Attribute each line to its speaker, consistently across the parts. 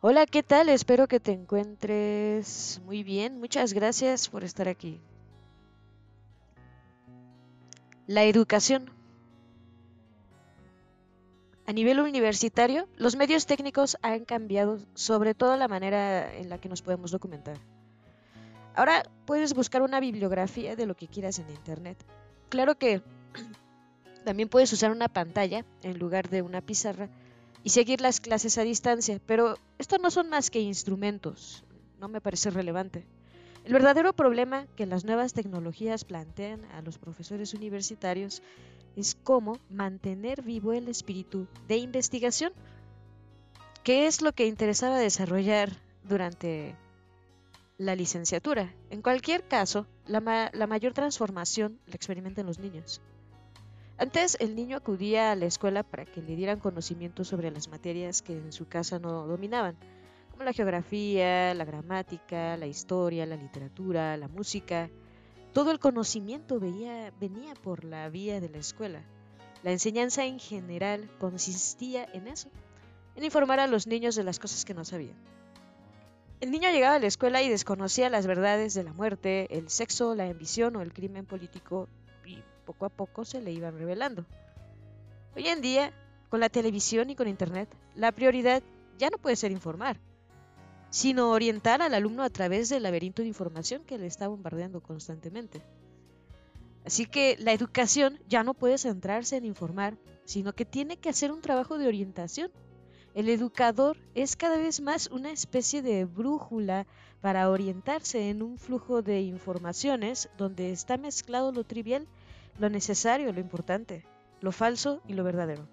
Speaker 1: Hola, ¿qué tal? Espero que te encuentres muy bien. Muchas gracias por estar aquí. La educación. A nivel universitario, los medios técnicos han cambiado sobre todo la manera en la que nos podemos documentar. Ahora puedes buscar una bibliografía de lo que quieras en Internet. Claro que también puedes usar una pantalla en lugar de una pizarra y seguir las clases a distancia, pero estos no son más que instrumentos. No me parece relevante. El verdadero problema que las nuevas tecnologías plantean a los profesores universitarios es cómo mantener vivo el espíritu de investigación, que es lo que interesaba desarrollar durante la licenciatura. En cualquier caso, la, la mayor transformación la experimentan los niños. Antes el niño acudía a la escuela para que le dieran conocimiento sobre las materias que en su casa no dominaban, como la geografía, la gramática, la historia, la literatura, la música. Todo el conocimiento venía por la vía de la escuela. La enseñanza en general consistía en eso, en informar a los niños de las cosas que no sabían. El niño llegaba a la escuela y desconocía las verdades de la muerte, el sexo, la ambición o el crimen político poco a poco se le iban revelando. Hoy en día, con la televisión y con Internet, la prioridad ya no puede ser informar, sino orientar al alumno a través del laberinto de información que le está bombardeando constantemente. Así que la educación ya no puede centrarse en informar, sino que tiene que hacer un trabajo de orientación. El educador es cada vez más una especie de brújula para orientarse en un flujo de informaciones donde está mezclado lo trivial lo necesario, lo importante, lo falso y lo verdadero.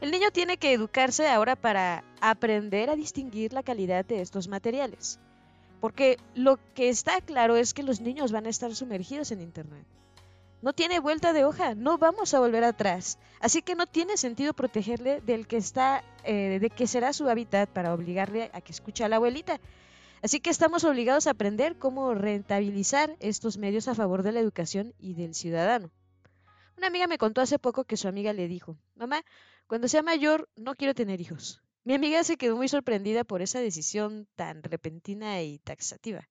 Speaker 1: El niño tiene que educarse ahora para aprender a distinguir la calidad de estos materiales, porque lo que está claro es que los niños van a estar sumergidos en Internet. No tiene vuelta de hoja, no vamos a volver atrás, así que no tiene sentido protegerle del que está, eh, de que será su hábitat para obligarle a que escuche a la abuelita, Así que estamos obligados a aprender cómo rentabilizar estos medios a favor de la educación y del ciudadano. Una amiga me contó hace poco que su amiga le dijo, mamá, cuando sea mayor no quiero tener hijos. Mi amiga se quedó muy sorprendida por esa decisión tan repentina y taxativa,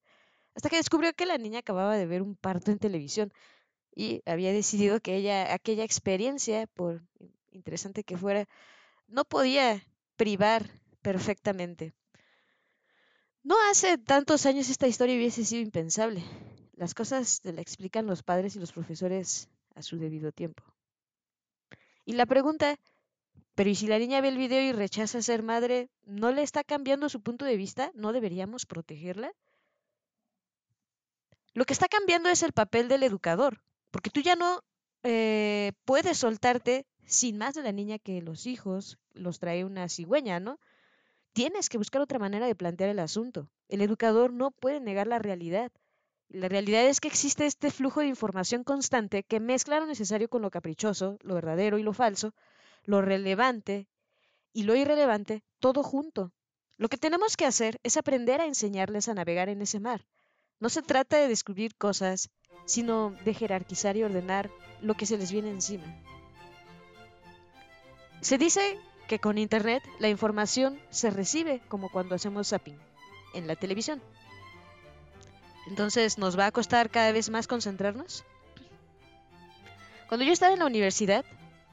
Speaker 1: hasta que descubrió que la niña acababa de ver un parto en televisión y había decidido que ella, aquella experiencia, por interesante que fuera, no podía privar perfectamente. No hace tantos años esta historia hubiese sido impensable. Las cosas se la explican los padres y los profesores a su debido tiempo. Y la pregunta, pero ¿y si la niña ve el video y rechaza ser madre, ¿no le está cambiando su punto de vista? ¿No deberíamos protegerla? Lo que está cambiando es el papel del educador, porque tú ya no eh, puedes soltarte sin más de la niña que los hijos los trae una cigüeña, ¿no? Tienes que buscar otra manera de plantear el asunto. El educador no puede negar la realidad. La realidad es que existe este flujo de información constante que mezcla lo necesario con lo caprichoso, lo verdadero y lo falso, lo relevante y lo irrelevante, todo junto. Lo que tenemos que hacer es aprender a enseñarles a navegar en ese mar. No se trata de descubrir cosas, sino de jerarquizar y ordenar lo que se les viene encima. Se dice que con Internet la información se recibe como cuando hacemos zapping en la televisión. Entonces, ¿nos va a costar cada vez más concentrarnos? Cuando yo estaba en la universidad,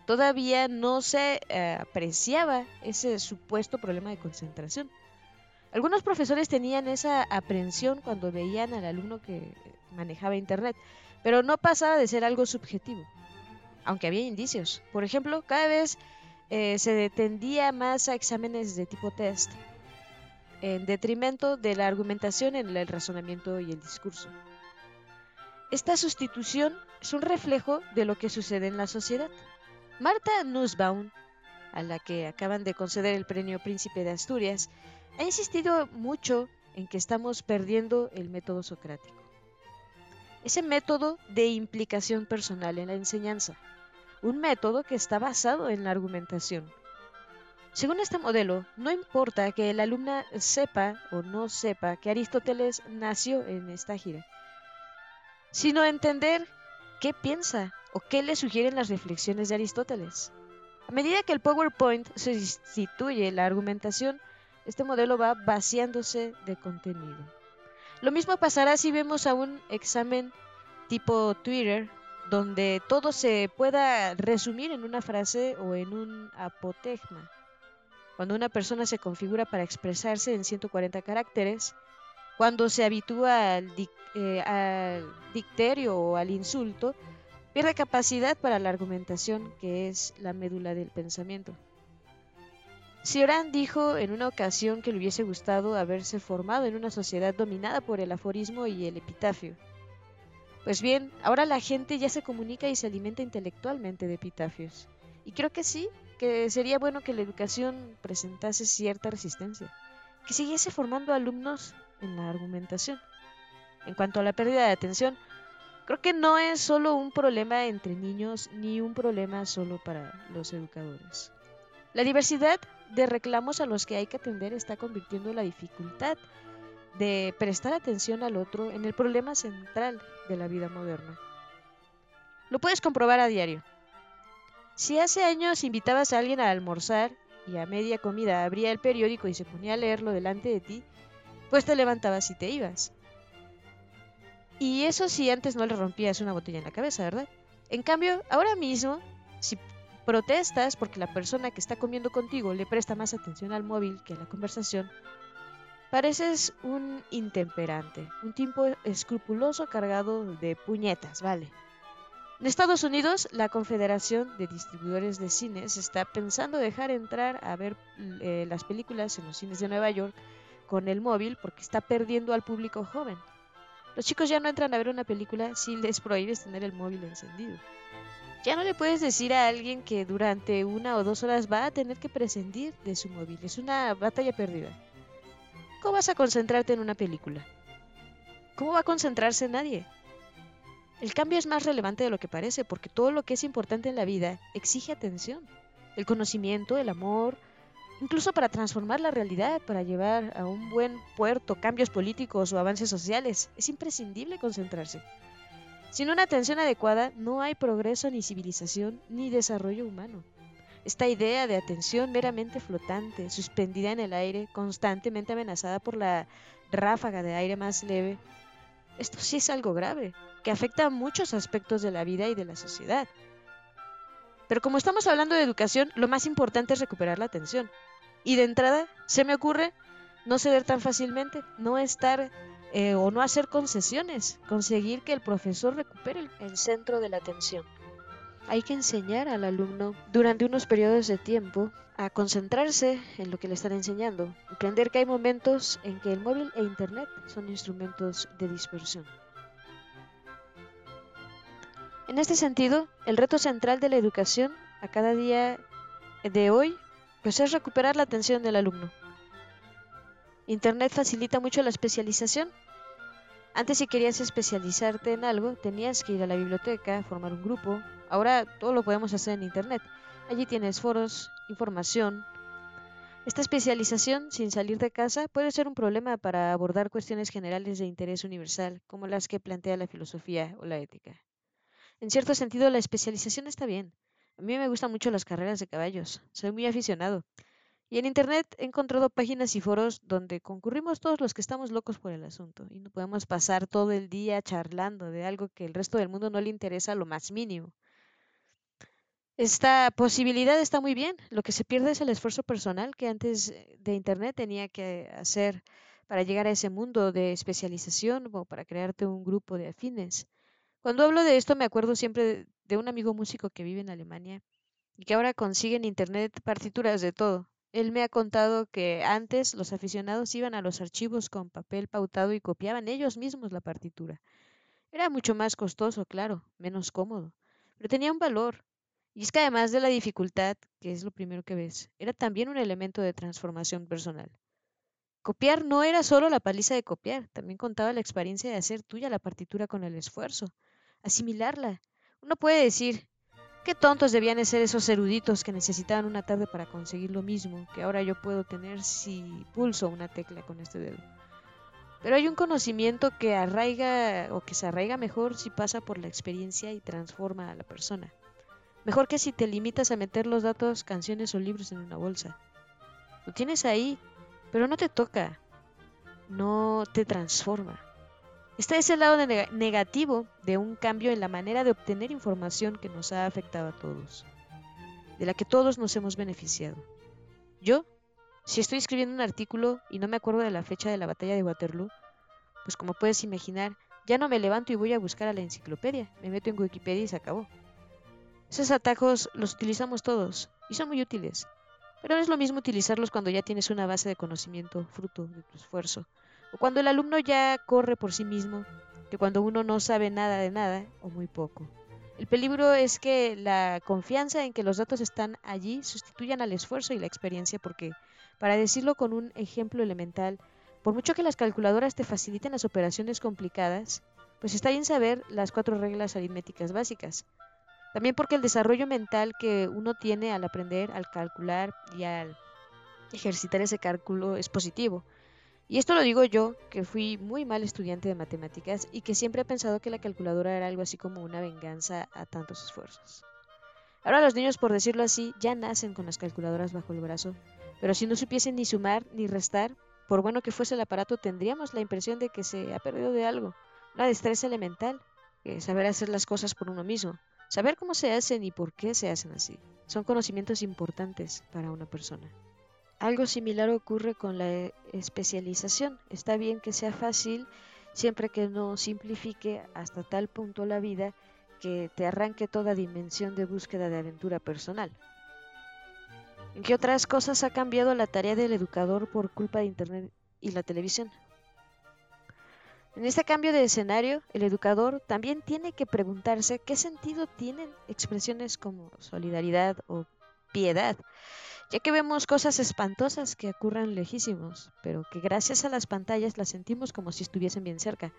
Speaker 1: todavía no se eh, apreciaba ese supuesto problema de concentración. Algunos profesores tenían esa aprensión cuando veían al alumno que manejaba Internet, pero no pasaba de ser algo subjetivo, aunque había indicios. Por ejemplo, cada vez eh, se detendía más a exámenes de tipo test, en detrimento de la argumentación en el razonamiento y el discurso. Esta sustitución es un reflejo de lo que sucede en la sociedad. Marta Nussbaum, a la que acaban de conceder el premio Príncipe de Asturias, ha insistido mucho en que estamos perdiendo el método socrático. Ese método de implicación personal en la enseñanza un método que está basado en la argumentación. Según este modelo, no importa que el alumna sepa o no sepa que Aristóteles nació en esta gira, sino entender qué piensa o qué le sugieren las reflexiones de Aristóteles. A medida que el PowerPoint sustituye la argumentación, este modelo va vaciándose de contenido. Lo mismo pasará si vemos a un examen tipo Twitter, donde todo se pueda resumir en una frase o en un apotegma. Cuando una persona se configura para expresarse en 140 caracteres, cuando se habitúa al, eh, al dicterio o al insulto, pierde capacidad para la argumentación, que es la médula del pensamiento. Cioran dijo en una ocasión que le hubiese gustado haberse formado en una sociedad dominada por el aforismo y el epitafio. Pues bien, ahora la gente ya se comunica y se alimenta intelectualmente de epitafios. Y creo que sí, que sería bueno que la educación presentase cierta resistencia, que siguiese formando alumnos en la argumentación. En cuanto a la pérdida de atención, creo que no es solo un problema entre niños ni un problema solo para los educadores. La diversidad de reclamos a los que hay que atender está convirtiendo la dificultad de prestar atención al otro en el problema central de la vida moderna. Lo puedes comprobar a diario. Si hace años invitabas a alguien a almorzar y a media comida abría el periódico y se ponía a leerlo delante de ti, pues te levantabas y te ibas. Y eso si antes no le rompías una botella en la cabeza, ¿verdad? En cambio, ahora mismo, si protestas porque la persona que está comiendo contigo le presta más atención al móvil que a la conversación, pareces un intemperante, un tipo escrupuloso cargado de puñetas, ¿vale? En Estados Unidos, la Confederación de Distribuidores de Cines está pensando dejar entrar a ver eh, las películas en los cines de Nueva York con el móvil porque está perdiendo al público joven. Los chicos ya no entran a ver una película si les prohíbes tener el móvil encendido. Ya no le puedes decir a alguien que durante una o dos horas va a tener que prescindir de su móvil. Es una batalla perdida. ¿Cómo vas a concentrarte en una película? ¿Cómo va a concentrarse nadie? El cambio es más relevante de lo que parece, porque todo lo que es importante en la vida exige atención. El conocimiento, el amor, incluso para transformar la realidad, para llevar a un buen puerto cambios políticos o avances sociales, es imprescindible concentrarse. Sin una atención adecuada no hay progreso ni civilización ni desarrollo humano. Esta idea de atención meramente flotante, suspendida en el aire, constantemente amenazada por la ráfaga de aire más leve, esto sí es algo grave, que afecta a muchos aspectos de la vida y de la sociedad. Pero como estamos hablando de educación, lo más importante es recuperar la atención. Y de entrada, se me ocurre no ceder tan fácilmente, no estar eh, o no hacer concesiones, conseguir que el profesor recupere el centro de la atención. Hay que enseñar al alumno durante unos periodos de tiempo a concentrarse en lo que le están enseñando, aprender que hay momentos en que el móvil e Internet son instrumentos de dispersión. En este sentido, el reto central de la educación a cada día de hoy pues es recuperar la atención del alumno, Internet facilita mucho la especialización. Antes si querías especializarte en algo, tenías que ir a la biblioteca, formar un grupo. Ahora todo lo podemos hacer en Internet. Allí tienes foros, información. Esta especialización sin salir de casa puede ser un problema para abordar cuestiones generales de interés universal, como las que plantea la filosofía o la ética. En cierto sentido, la especialización está bien. A mí me gustan mucho las carreras de caballos. Soy muy aficionado. Y en Internet he encontrado páginas y foros donde concurrimos todos los que estamos locos por el asunto y no podemos pasar todo el día charlando de algo que el resto del mundo no le interesa lo más mínimo. Esta posibilidad está muy bien. Lo que se pierde es el esfuerzo personal que antes de Internet tenía que hacer para llegar a ese mundo de especialización o para crearte un grupo de afines. Cuando hablo de esto me acuerdo siempre de un amigo músico que vive en Alemania y que ahora consigue en Internet partituras de todo él me ha contado que antes los aficionados iban a los archivos con papel pautado y copiaban ellos mismos la partitura. Era mucho más costoso, claro, menos cómodo, pero tenía un valor. Y es que además de la dificultad, que es lo primero que ves, era también un elemento de transformación personal. Copiar no era solo la paliza de copiar, también contaba la experiencia de hacer tuya la partitura con el esfuerzo, asimilarla. Uno puede decir, Qué tontos debían ser esos eruditos que necesitaban una tarde para conseguir lo mismo que ahora yo puedo tener si pulso una tecla con este dedo. Pero hay un conocimiento que arraiga o que se arraiga mejor si pasa por la experiencia y transforma a la persona. Mejor que si te limitas a meter los datos, canciones o libros en una bolsa. Lo tienes ahí, pero no te toca, no te transforma. Este es el lado negativo de un cambio en la manera de obtener información que nos ha afectado a todos, de la que todos nos hemos beneficiado. Yo, si estoy escribiendo un artículo y no me acuerdo de la fecha de la batalla de Waterloo, pues como puedes imaginar, ya no me levanto y voy a buscar a la enciclopedia, me meto en Wikipedia y se acabó. Esos atajos los utilizamos todos y son muy útiles, pero no es lo mismo utilizarlos cuando ya tienes una base de conocimiento fruto de tu esfuerzo o cuando el alumno ya corre por sí mismo, que cuando uno no sabe nada de nada o muy poco. El peligro es que la confianza en que los datos están allí sustituyan al esfuerzo y la experiencia porque, para decirlo con un ejemplo elemental, por mucho que las calculadoras te faciliten las operaciones complicadas, pues está bien saber las cuatro reglas aritméticas básicas. También porque el desarrollo mental que uno tiene al aprender, al calcular y al ejercitar ese cálculo es positivo. Y esto lo digo yo, que fui muy mal estudiante de matemáticas y que siempre he pensado que la calculadora era algo así como una venganza a tantos esfuerzos. Ahora los niños, por decirlo así, ya nacen con las calculadoras bajo el brazo, pero si no supiesen ni sumar ni restar, por bueno que fuese el aparato, tendríamos la impresión de que se ha perdido de algo, una destreza elemental, que saber hacer las cosas por uno mismo, saber cómo se hacen y por qué se hacen así. Son conocimientos importantes para una persona. Algo similar ocurre con la especialización. Está bien que sea fácil siempre que no simplifique hasta tal punto la vida que te arranque toda dimensión de búsqueda de aventura personal. ¿En qué otras cosas ha cambiado la tarea del educador por culpa de Internet y la televisión? En este cambio de escenario, el educador también tiene que preguntarse qué sentido tienen expresiones como solidaridad o piedad ya que vemos cosas espantosas que ocurran lejísimos, pero que gracias a las pantallas las sentimos como si estuviesen bien cerca.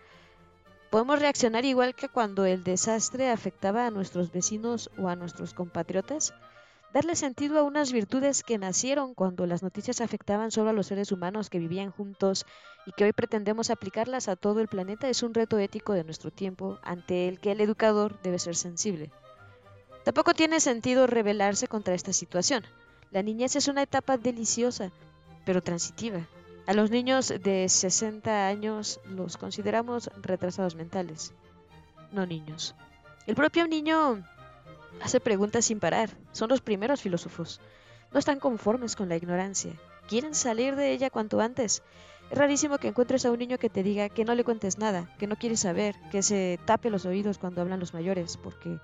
Speaker 1: Podemos reaccionar igual que cuando el desastre afectaba a nuestros vecinos o a nuestros compatriotas, darle sentido a unas virtudes que nacieron cuando las noticias afectaban solo a los seres humanos que vivían juntos y que hoy pretendemos aplicarlas a todo el planeta es un reto ético de nuestro tiempo ante el que el educador debe ser sensible. Tampoco tiene sentido rebelarse contra esta situación. La niñez es una etapa deliciosa, pero transitiva. A los niños de 60 años los consideramos retrasados mentales, no niños. El propio niño hace preguntas sin parar, son los primeros filósofos. No están conformes con la ignorancia, quieren salir de ella cuanto antes. Es rarísimo que encuentres a un niño que te diga que no le cuentes nada, que no quiere saber, que se tape los oídos cuando hablan los mayores, porque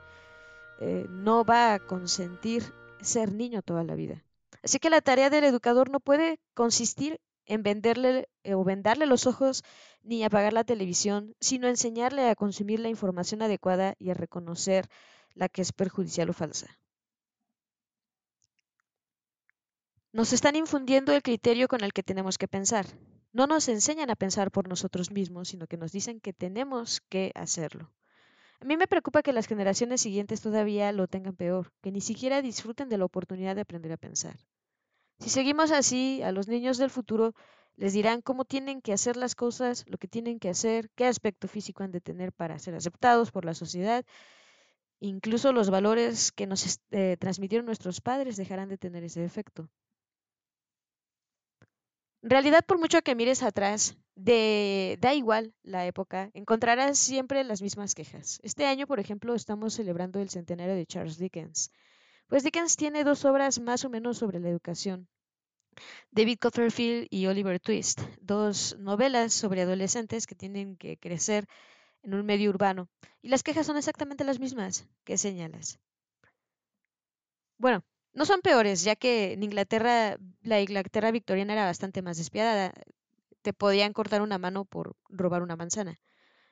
Speaker 1: eh, no va a consentir ser niño toda la vida. Así que la tarea del educador no puede consistir en venderle eh, o vendarle los ojos ni apagar la televisión, sino enseñarle a consumir la información adecuada y a reconocer la que es perjudicial o falsa. Nos están infundiendo el criterio con el que tenemos que pensar. No nos enseñan a pensar por nosotros mismos, sino que nos dicen que tenemos que hacerlo. A mí me preocupa que las generaciones siguientes todavía lo tengan peor, que ni siquiera disfruten de la oportunidad de aprender a pensar. Si seguimos así, a los niños del futuro les dirán cómo tienen que hacer las cosas, lo que tienen que hacer, qué aspecto físico han de tener para ser aceptados por la sociedad. Incluso los valores que nos eh, transmitieron nuestros padres dejarán de tener ese efecto. En realidad, por mucho que mires atrás, de, da igual la época, encontrarás siempre las mismas quejas. Este año, por ejemplo, estamos celebrando el centenario de Charles Dickens. Pues Dickens tiene dos obras más o menos sobre la educación. David Copperfield y Oliver Twist, dos novelas sobre adolescentes que tienen que crecer en un medio urbano. Y las quejas son exactamente las mismas que señalas. Bueno, no son peores, ya que en Inglaterra, la Inglaterra victoriana era bastante más despiadada. Te podían cortar una mano por robar una manzana.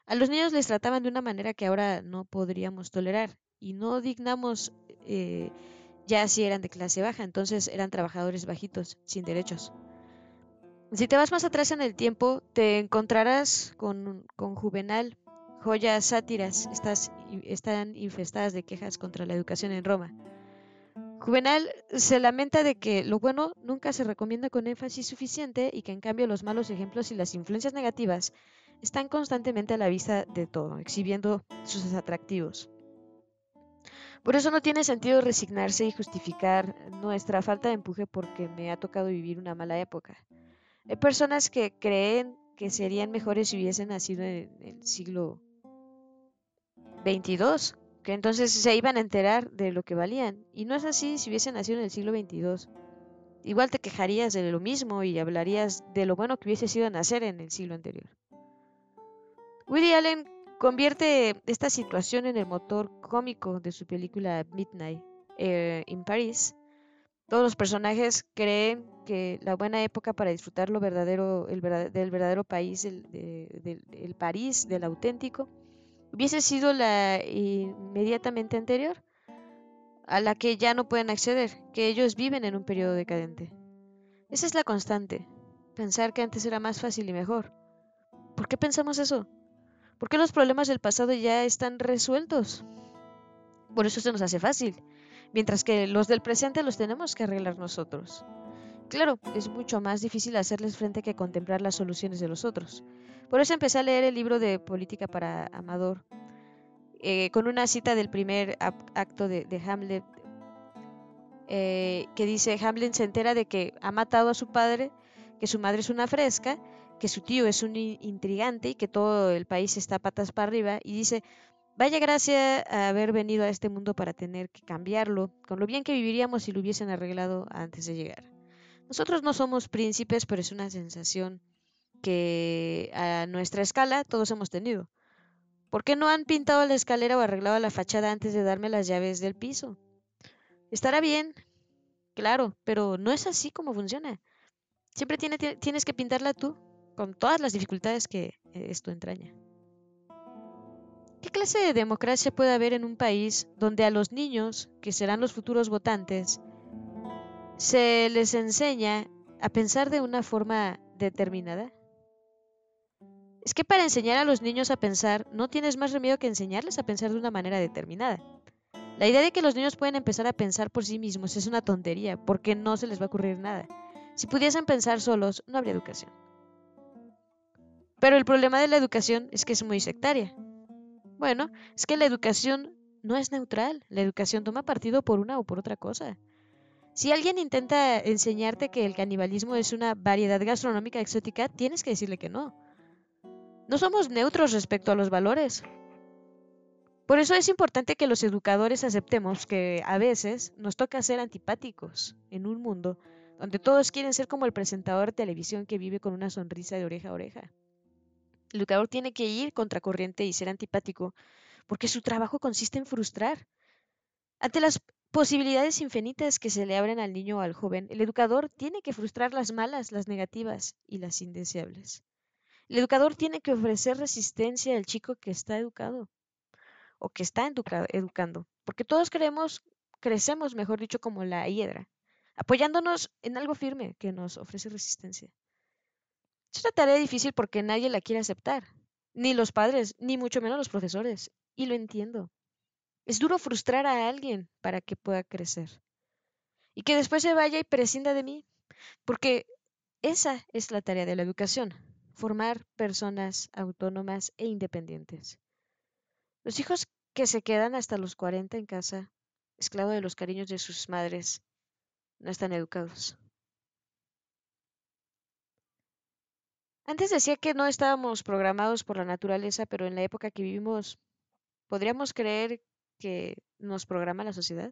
Speaker 1: A los niños les trataban de una manera que ahora no podríamos tolerar y no dignamos eh, ya si eran de clase baja, entonces eran trabajadores bajitos, sin derechos. Si te vas más atrás en el tiempo, te encontrarás con, con Juvenal, joyas sátiras, estas, están infestadas de quejas contra la educación en Roma. Juvenal se lamenta de que lo bueno nunca se recomienda con énfasis suficiente y que en cambio los malos ejemplos y las influencias negativas están constantemente a la vista de todo, exhibiendo sus atractivos. Por eso no tiene sentido resignarse y justificar nuestra falta de empuje porque me ha tocado vivir una mala época. Hay personas que creen que serían mejores si hubiesen nacido en el siglo 22, que entonces se iban a enterar de lo que valían. Y no es así si hubiesen nacido en el siglo 22. Igual te quejarías de lo mismo y hablarías de lo bueno que hubiese sido nacer en el siglo anterior. Woody Allen convierte esta situación en el motor cómico de su película Midnight eh, in Paris. Todos los personajes creen que la buena época para disfrutar lo verdadero, el del verdadero país, el, del París, del auténtico, hubiese sido la inmediatamente anterior, a la que ya no pueden acceder, que ellos viven en un periodo decadente. Esa es la constante, pensar que antes era más fácil y mejor. ¿Por qué pensamos eso? ¿Por qué los problemas del pasado ya están resueltos? Por eso se nos hace fácil, mientras que los del presente los tenemos que arreglar nosotros. Claro, es mucho más difícil hacerles frente que contemplar las soluciones de los otros. Por eso empecé a leer el libro de Política para Amador, eh, con una cita del primer acto de, Hamlet, eh, que dice, Hamlet se entera de que ha matado a su padre, que su madre es una fresca, que su tío es un intrigante y que todo el país está patas para arriba, y dice, vaya gracia a haber venido a este mundo para tener que cambiarlo, con lo bien que viviríamos si lo hubiesen arreglado antes de llegar. Nosotros no somos príncipes, pero es una sensación que a nuestra escala todos hemos tenido. ¿Por qué no han pintado la escalera o arreglado la fachada antes de darme las llaves del piso? Estará bien, claro, pero no es así como funciona. Siempre tienes que pintarla tú, con todas las dificultades que eh, esto entraña. ¿Qué clase de democracia puede haber en un país donde a los niños, que serán los futuros votantes, se les enseña a pensar de una forma determinada? Es que para enseñar a los niños a pensar no tienes más remedio que enseñarles a pensar de una manera determinada. La idea de que los niños pueden empezar a pensar por sí mismos es una tontería, porque no se les va a ocurrir nada. Si pudiesen pensar solos, no habría educación. Pero el problema de la educación es que es muy sectaria. Bueno, es que la educación no es neutral, la educación toma partido por una o por otra cosa. Si alguien intenta enseñarte que el canibalismo es una variedad gastronómica exótica, tienes que decirle que no. No somos neutros respecto a los valores. Por eso es importante que los educadores aceptemos que a veces nos toca ser antipáticos en un mundo donde todos quieren ser como el presentador de televisión que vive con una sonrisa de oreja a oreja. El educador tiene que ir contracorriente y ser antipático porque su trabajo consiste en frustrar. Ante las posibilidades infinitas que se le abren al niño o al joven, el educador tiene que frustrar las malas, las negativas y las indeseables. El educador tiene que ofrecer resistencia al chico que está educado o que está educando, porque todos creemos, crecemos, mejor dicho, como la hiedra, apoyándonos en algo firme que nos ofrece resistencia. Es una tarea difícil porque nadie la quiere aceptar, ni los padres, ni mucho menos los profesores, y lo entiendo. Es duro frustrar a alguien para que pueda crecer y que después se vaya y prescinda de mí, porque esa es la tarea de la educación, formar personas autónomas e independientes. Los hijos que se quedan hasta los 40 en casa, esclavos de los cariños de sus madres, no están educados. Antes decía que no estábamos programados por la naturaleza, pero en la época que vivimos, ¿podríamos creer que nos programa la sociedad?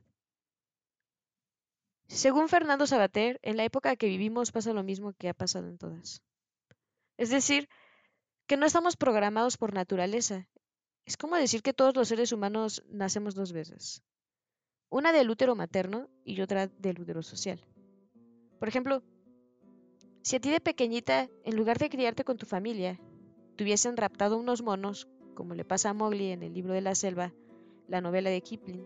Speaker 1: Según Fernando Sabater, en la época que vivimos pasa lo mismo que ha pasado en todas. Es decir, que no estamos programados por naturaleza. Es como decir que todos los seres humanos nacemos dos veces. Una del útero materno y otra del útero social. Por ejemplo, si a ti de pequeñita, en lugar de criarte con tu familia, te hubiesen raptado unos monos, como le pasa a Mowgli en el libro de la selva, la novela de Kipling,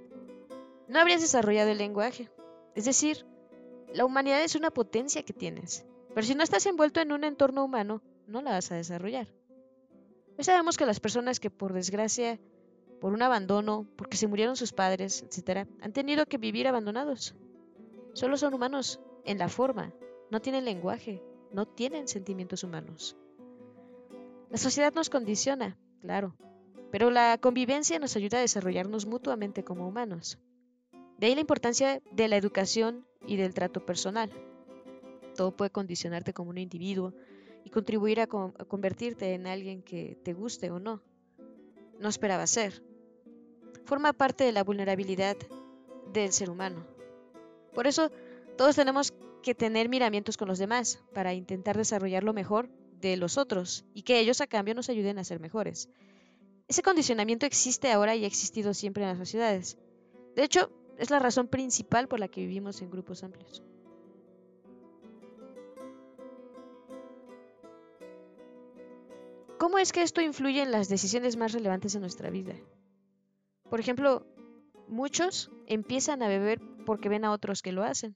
Speaker 1: no habrías desarrollado el lenguaje. Es decir, la humanidad es una potencia que tienes. Pero si no estás envuelto en un entorno humano, no la vas a desarrollar. Hoy sabemos que las personas que por desgracia, por un abandono, porque se murieron sus padres, etc., han tenido que vivir abandonados. Solo son humanos en la forma, no tienen lenguaje, no tienen sentimientos humanos. La sociedad nos condiciona, claro, pero la convivencia nos ayuda a desarrollarnos mutuamente como humanos. De ahí la importancia de la educación y del trato personal. Todo puede condicionarte como un individuo y contribuir a, convertirte en alguien que te guste o no. No esperaba ser. Forma parte de la vulnerabilidad del ser humano. Por eso, todos tenemos que tener miramientos con los demás para intentar desarrollar lo mejor de los otros y que ellos a cambio nos ayuden a ser mejores. Ese condicionamiento existe ahora y ha existido siempre en las sociedades. De hecho, es la razón principal por la que vivimos en grupos amplios. ¿Cómo es que esto influye en las decisiones más relevantes de nuestra vida? Por ejemplo, muchos empiezan a beber porque ven a otros que lo hacen.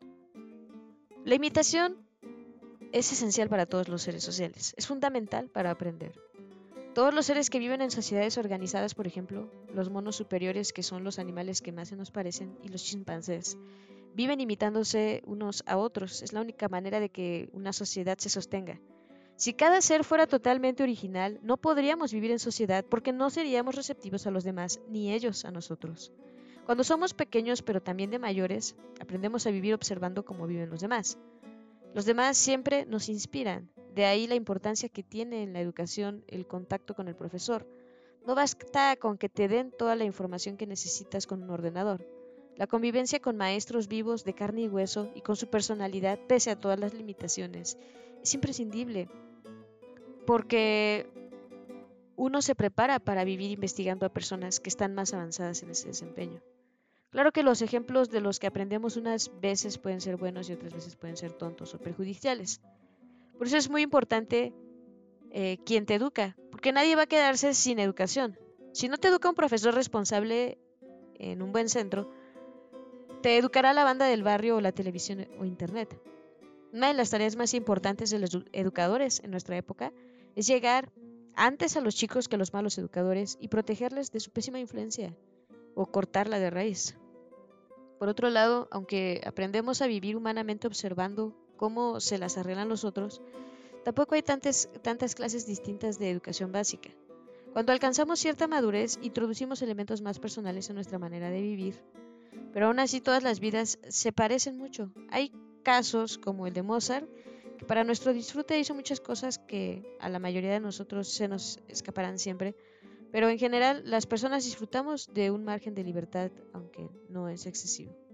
Speaker 1: La imitación es esencial para todos los seres sociales, es fundamental para aprender. Todos los seres que viven en sociedades organizadas, por ejemplo, los monos superiores, que son los animales que más se nos parecen, y los chimpancés, viven imitándose unos a otros. Es la única manera de que una sociedad se sostenga. Si cada ser fuera totalmente original, no podríamos vivir en sociedad porque no seríamos receptivos a los demás, ni ellos a nosotros. Cuando somos pequeños, pero también de mayores, aprendemos a vivir observando cómo viven los demás. Los demás siempre nos inspiran, de ahí la importancia que tiene en la educación el contacto con el profesor. No basta con que te den toda la información que necesitas con un ordenador. La convivencia con maestros vivos de carne y hueso y con su personalidad, pese a todas las limitaciones, es imprescindible porque uno se prepara para vivir investigando a personas que están más avanzadas en ese desempeño. Claro que los ejemplos de los que aprendemos unas veces pueden ser buenos y otras veces pueden ser tontos o perjudiciales. Por eso es muy importante eh, quien te educa, porque nadie va a quedarse sin educación. Si no te educa un profesor responsable en un buen centro, te educará la banda del barrio o la televisión o internet. Una de las tareas más importantes de los educadores en nuestra época es llegar antes a los chicos que a los malos educadores y protegerles de su pésima influencia o cortarla de raíz. Por otro lado, aunque aprendemos a vivir humanamente observando cómo se las arreglan los otros, tampoco hay tantas, clases distintas de educación básica. Cuando alcanzamos cierta madurez, introducimos elementos más personales en nuestra manera de vivir, pero aún así todas las vidas se parecen mucho. Hay casos como el de Mozart que para nuestro disfrute hizo muchas cosas que a la mayoría de nosotros se nos escaparán siempre, pero en general las personas disfrutamos de un margen de libertad, aunque no es excesivo.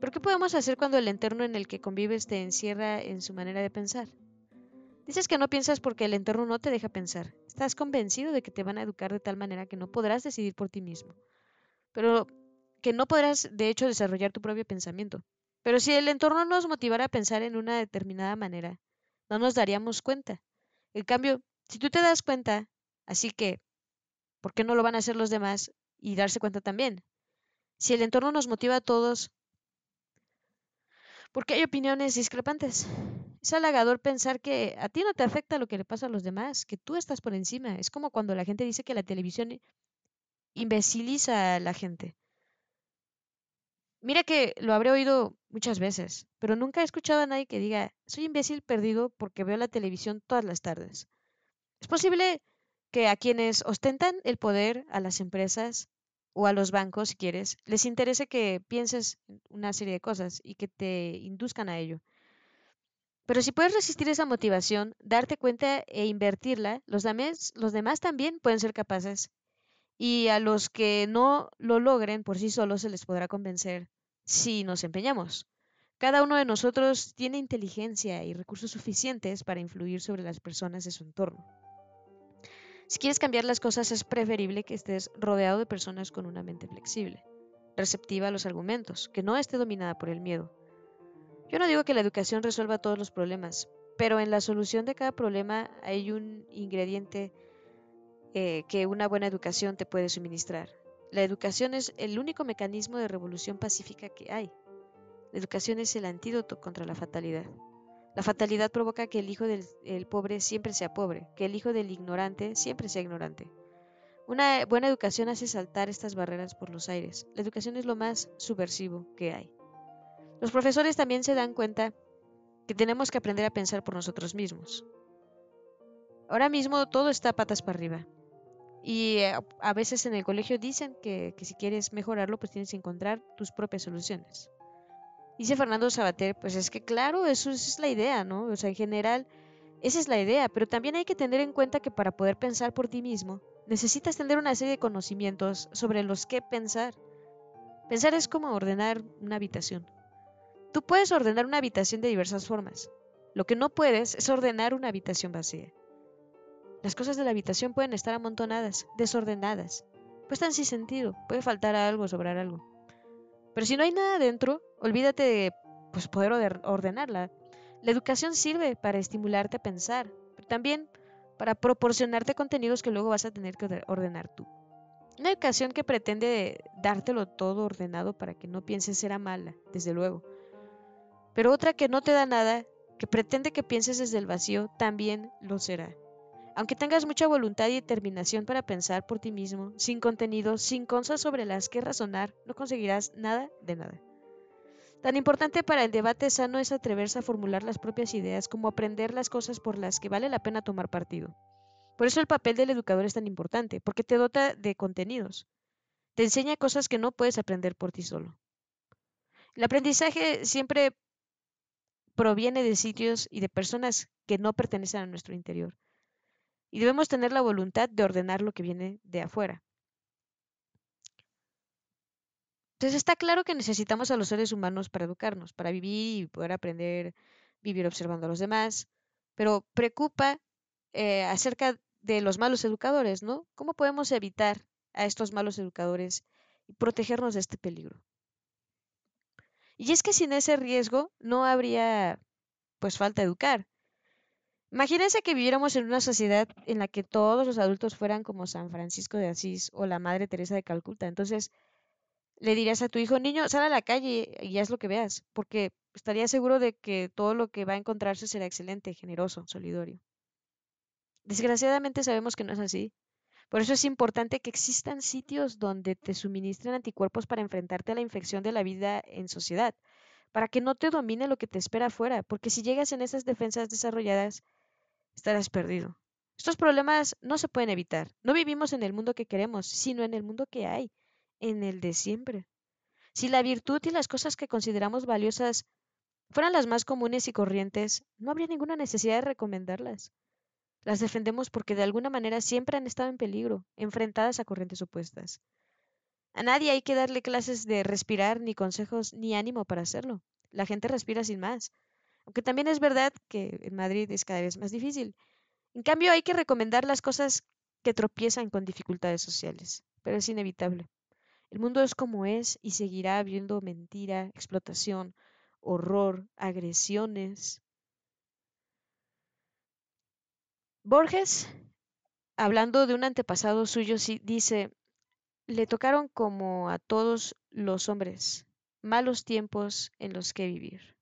Speaker 1: ¿Pero qué podemos hacer cuando el entorno en el que convives te encierra en su manera de pensar? Dices que no piensas porque el entorno no te deja pensar. Estás convencido de que te van a educar de tal manera que no podrás decidir por ti mismo, pero que no podrás de hecho desarrollar tu propio pensamiento. Pero si el entorno nos motivara a pensar en una determinada manera, no nos daríamos cuenta. En cambio, si tú te das cuenta, así que, ¿por qué no lo van a hacer los demás y darse cuenta también? Si el entorno nos motiva a todos, ¿por qué hay opiniones discrepantes? Es halagador pensar que a ti no te afecta lo que le pasa a los demás, que tú estás por encima. Es como cuando la gente dice que la televisión imbeciliza a la gente. Mira que lo habré oído muchas veces, pero nunca he escuchado a nadie que diga, soy imbécil perdido porque veo la televisión todas las tardes. Es posible que a quienes ostentan el poder, a las empresas o a los bancos, si quieres, les interese que pienses una serie de cosas y que te induzcan a ello. Pero si puedes resistir esa motivación, darte cuenta e invertirla, los demás, los demás también pueden ser capaces y a los que no lo logren por sí solos se les podrá convencer si nos empeñamos. Cada uno de nosotros tiene inteligencia y recursos suficientes para influir sobre las personas de su entorno. Si quieres cambiar las cosas es preferible que estés rodeado de personas con una mente flexible, receptiva a los argumentos, que no esté dominada por el miedo. Yo no digo que la educación resuelva todos los problemas, pero en la solución de cada problema hay un ingrediente eh, que una buena educación te puede suministrar. La educación es el único mecanismo de revolución pacífica que hay. La educación es el antídoto contra la fatalidad. La fatalidad provoca que el hijo del pobre siempre sea pobre, que el hijo del ignorante siempre sea ignorante. Una buena educación hace saltar estas barreras por los aires. La educación es lo más subversivo que hay. Los profesores también se dan cuenta que tenemos que aprender a pensar por nosotros mismos. Ahora mismo todo está patas para arriba. Y eh, a veces en el colegio dicen que, si quieres mejorarlo, pues tienes que encontrar tus propias soluciones. Dice Fernando Sabater, pues es que claro, eso es la idea, ¿no? O sea, en general, esa es la idea, pero también hay que tener en cuenta que para poder pensar por ti mismo, necesitas tener una serie de conocimientos sobre los que pensar. Pensar es como ordenar una habitación. Tú puedes ordenar una habitación de diversas formas. Lo que no puedes es ordenar una habitación vacía. Las cosas de la habitación pueden estar amontonadas, desordenadas. Pues están sin sentido, puede faltar algo, sobrar algo. Pero si no hay nada dentro, olvídate de pues, poder ordenarla. La educación sirve para estimularte a pensar, pero también para proporcionarte contenidos que luego vas a tener que ordenar tú. Una educación que pretende dártelo todo ordenado para que no pienses será mala, desde luego. Pero otra que no te da nada, que pretende que pienses desde el vacío, también lo será. Aunque tengas mucha voluntad y determinación para pensar por ti mismo, sin contenido, sin cosas sobre las que razonar, no conseguirás nada de nada. Tan importante para el debate sano es atreverse a formular las propias ideas como aprender las cosas por las que vale la pena tomar partido. Por eso el papel del educador es tan importante, porque te dota de contenidos. Te enseña cosas que no puedes aprender por ti solo. El aprendizaje siempre proviene de sitios y de personas que no pertenecen a nuestro interior y debemos tener la voluntad de ordenar lo que viene de afuera. Entonces está claro que necesitamos a los seres humanos para educarnos, para vivir y poder aprender, vivir observando a los demás, pero preocupa eh, acerca de los malos educadores, ¿no? ¿Cómo podemos evitar a estos malos educadores y protegernos de este peligro? Y es que sin ese riesgo no habría pues falta educar. Imagínense que viviéramos en una sociedad en la que todos los adultos fueran como San Francisco de Asís o la Madre Teresa de Calcuta. Entonces, le dirías a tu hijo, niño, sal a la calle y haz lo que veas, porque estaría seguro de que todo lo que va a encontrarse será excelente, generoso, solidario. Desgraciadamente sabemos que no es así. Por eso es importante que existan sitios donde te suministren anticuerpos para enfrentarte a la infección de la vida en sociedad, para que no te domine lo que te espera afuera, porque si llegas en esas defensas desarrolladas, estarás perdido. Estos problemas no se pueden evitar. No vivimos en el mundo que queremos, sino en el mundo que hay, en el de siempre. Si la virtud y las cosas que consideramos valiosas fueran las más comunes y corrientes, no habría ninguna necesidad de recomendarlas. Las defendemos porque de alguna manera siempre han estado en peligro, enfrentadas a corrientes opuestas. A nadie hay que darle clases de respirar, ni consejos, ni ánimo para hacerlo. La gente respira sin más. Aunque también es verdad que en Madrid es cada vez más difícil. En cambio, hay que recomendar las cosas que tropiezan con dificultades sociales, pero es inevitable. El mundo es como es y seguirá habiendo mentira, explotación, horror, agresiones. Borges, hablando de un antepasado suyo, dice, le tocaron como a todos los hombres malos tiempos en los que vivir.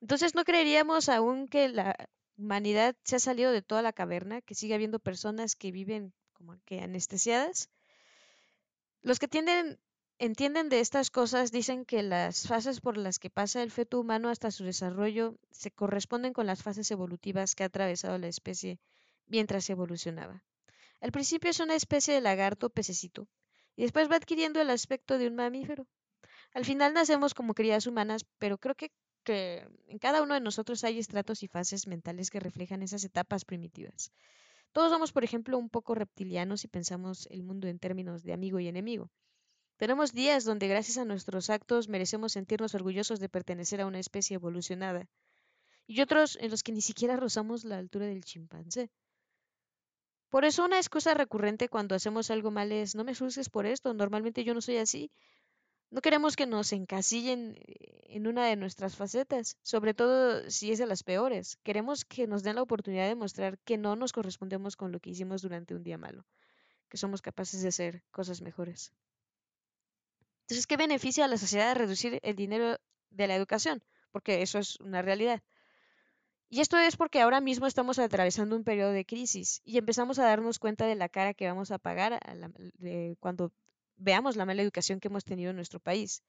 Speaker 1: Entonces no creeríamos aún que la humanidad se ha salido de toda la caverna, que sigue habiendo personas que viven como que anestesiadas. Los que entienden de estas cosas dicen que las fases por las que pasa el feto humano hasta su desarrollo se corresponden con las fases evolutivas que ha atravesado la especie mientras evolucionaba. Al principio es una especie de lagarto pececito y después va adquiriendo el aspecto de un mamífero. Al final nacemos como crías humanas, pero creo que en cada uno de nosotros hay estratos y fases mentales que reflejan esas etapas primitivas. Todos somos, por ejemplo, un poco reptilianos y pensamos el mundo en términos de amigo y enemigo. Tenemos días donde gracias a nuestros actos merecemos sentirnos orgullosos de pertenecer a una especie evolucionada, y otros en los que ni siquiera rozamos la altura del chimpancé. Por eso una excusa recurrente cuando hacemos algo mal es no me juzgues por esto, normalmente yo no soy así, no queremos que nos encasillen eh, en una de nuestras facetas, sobre todo si es de las peores. Queremos que nos den la oportunidad de mostrar que no nos correspondemos con lo que hicimos durante un día malo, que somos capaces de hacer cosas mejores. Entonces, ¿qué beneficia a la sociedad reducir el dinero de la educación? Porque eso es una realidad. Y esto es porque ahora mismo estamos atravesando un periodo de crisis y empezamos a darnos cuenta de la cara que vamos a pagar cuando veamos la mala educación que hemos tenido en nuestro país.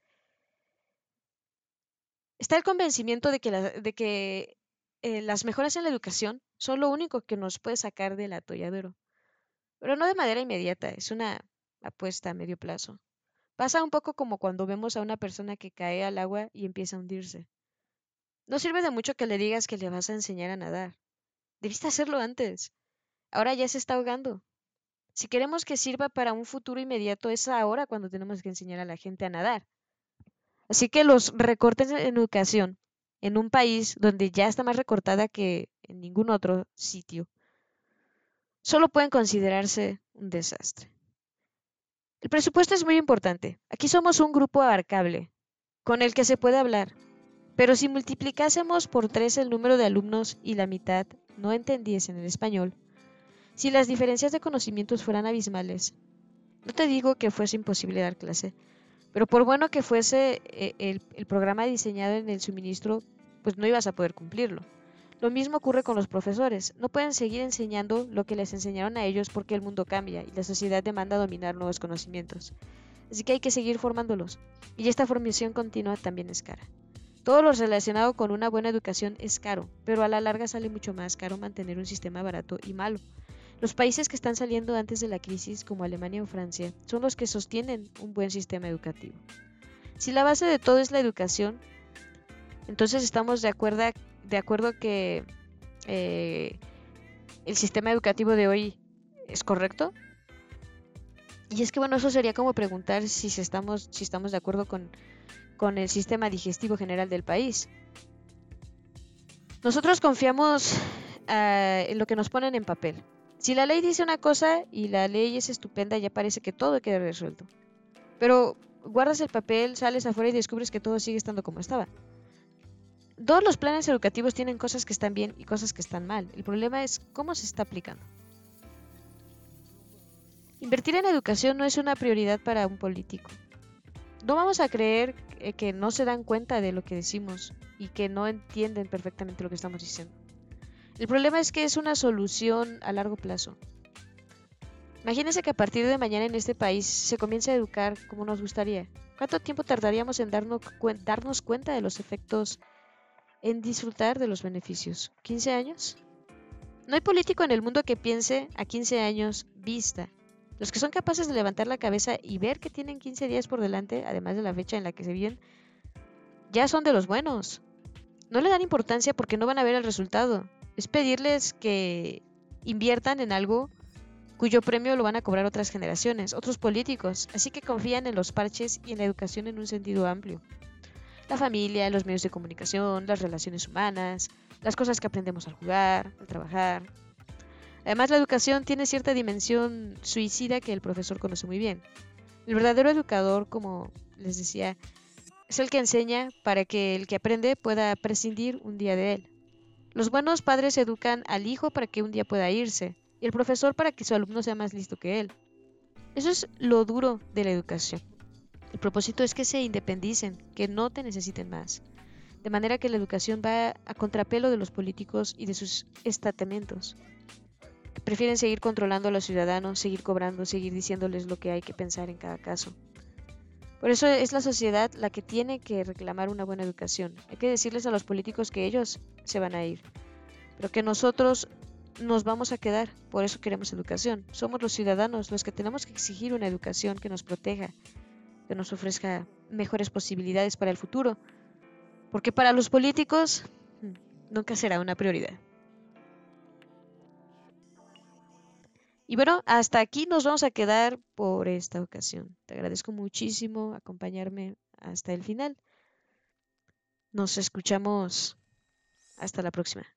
Speaker 1: Está el convencimiento de que, de que eh, las mejoras en la educación son lo único que nos puede sacar del atolladero. Pero no de manera inmediata, es una apuesta a medio plazo. Pasa un poco como cuando vemos a una persona que cae al agua y empieza a hundirse. No sirve de mucho que le digas que le vas a enseñar a nadar. Debiste hacerlo antes. Ahora ya se está ahogando. Si queremos que sirva para un futuro inmediato, es ahora cuando tenemos que enseñar a la gente a nadar. Así que los recortes en educación en un país donde ya está más recortada que en ningún otro sitio, solo pueden considerarse un desastre. El presupuesto es muy importante. Aquí somos un grupo abarcable, con el que se puede hablar. Pero si multiplicásemos por tres el número de alumnos y la mitad no entendiesen el español, si las diferencias de conocimientos fueran abismales, no te digo que fuese imposible dar clase, pero por bueno que fuese eh, el, el programa diseñado en el suministro, pues no ibas a poder cumplirlo. Lo mismo ocurre con los profesores. No pueden seguir enseñando lo que les enseñaron a ellos porque el mundo cambia y la sociedad demanda dominar nuevos conocimientos. Así que hay que seguir formándolos. Y esta formación continua también es cara. Todo lo relacionado con una buena educación es caro, pero a la larga sale mucho más caro mantener un sistema barato y malo. Los países que están saliendo antes de la crisis, como Alemania o Francia, son los que sostienen un buen sistema educativo. Si la base de todo es la educación, entonces estamos de acuerdo, que eh, el sistema educativo de hoy es correcto. Y es que bueno, eso sería como preguntar si estamos, de acuerdo con el sistema digestivo general del país. Nosotros confiamos ah, en lo que nos ponen en papel. Si la ley dice una cosa y la ley es estupenda, ya parece que todo queda resuelto. Pero guardas el papel, sales afuera y descubres que todo sigue estando como estaba. Todos los planes educativos tienen cosas que están bien y cosas que están mal. El problema es cómo se está aplicando. Invertir en educación no es una prioridad para un político. No vamos a creer eh, que no se dan cuenta de lo que decimos y que no entienden perfectamente lo que estamos diciendo. El problema es que es una solución a largo plazo. Imagínense que a partir de mañana en este país se comience a educar como nos gustaría. ¿Cuánto tiempo tardaríamos en darnos, darnos cuenta de los efectos, en disfrutar de los beneficios? ¿15 años? No hay político en el mundo que piense a 15 años vista los que son capaces de levantar la cabeza y ver que tienen 15 días por delante, además de la fecha en la que se viven, ya son de los buenos. No le dan importancia porque no van a ver el resultado. Es pedirles que inviertan en algo cuyo premio lo van a cobrar otras generaciones, otros políticos, así que confían en los parches y en la educación en un sentido amplio. La familia, los medios de comunicación, las relaciones humanas, las cosas que aprendemos al jugar, al trabajar, Además, la educación tiene cierta dimensión suicida que el profesor conoce muy bien. El verdadero educador, como les decía, es el que enseña para que el que aprende pueda prescindir un día de él. Los buenos padres educan al hijo para que un día pueda irse, y el profesor para que su alumno sea más listo que él. Eso es lo duro de la educación. El propósito es que se independicen, que no te necesiten más. De manera que la educación va a contrapelo de los políticos y de sus estatamentos. Prefieren seguir controlando a los ciudadanos, seguir cobrando, seguir diciéndoles lo que hay que pensar en cada caso. Por eso es la sociedad la que tiene que reclamar una buena educación. Hay que decirles a los políticos que ellos se van a ir, pero que nosotros nos vamos a quedar. Por eso queremos educación. Somos los ciudadanos los que tenemos que exigir una educación que nos proteja, que nos ofrezca mejores posibilidades para el futuro. Porque para los políticos mm, nunca será una prioridad. Y bueno, hasta aquí nos vamos a quedar por esta ocasión. Te agradezco muchísimo acompañarme hasta el final. Nos escuchamos hasta la próxima.